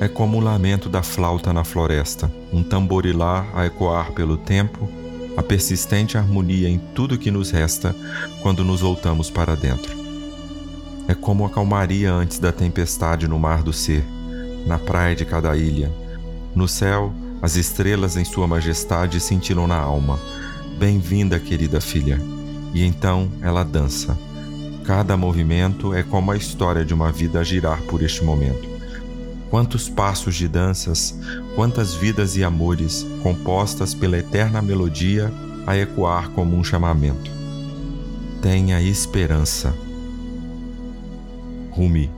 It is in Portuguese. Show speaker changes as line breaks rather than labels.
é como o lamento da flauta na floresta, um tamborilar a ecoar pelo tempo, a persistente harmonia em tudo que nos resta quando nos voltamos para dentro. É como a calmaria antes da tempestade no mar do ser, na praia de cada ilha. No céu, as estrelas em sua majestade cintilam na alma. Bem-vinda, querida filha. E então ela dança. Cada movimento é como a história de uma vida a girar por este momento. Quantos passos de danças, quantas vidas e amores compostas pela eterna melodia a ecoar como um chamamento. Tenha esperança. Rumi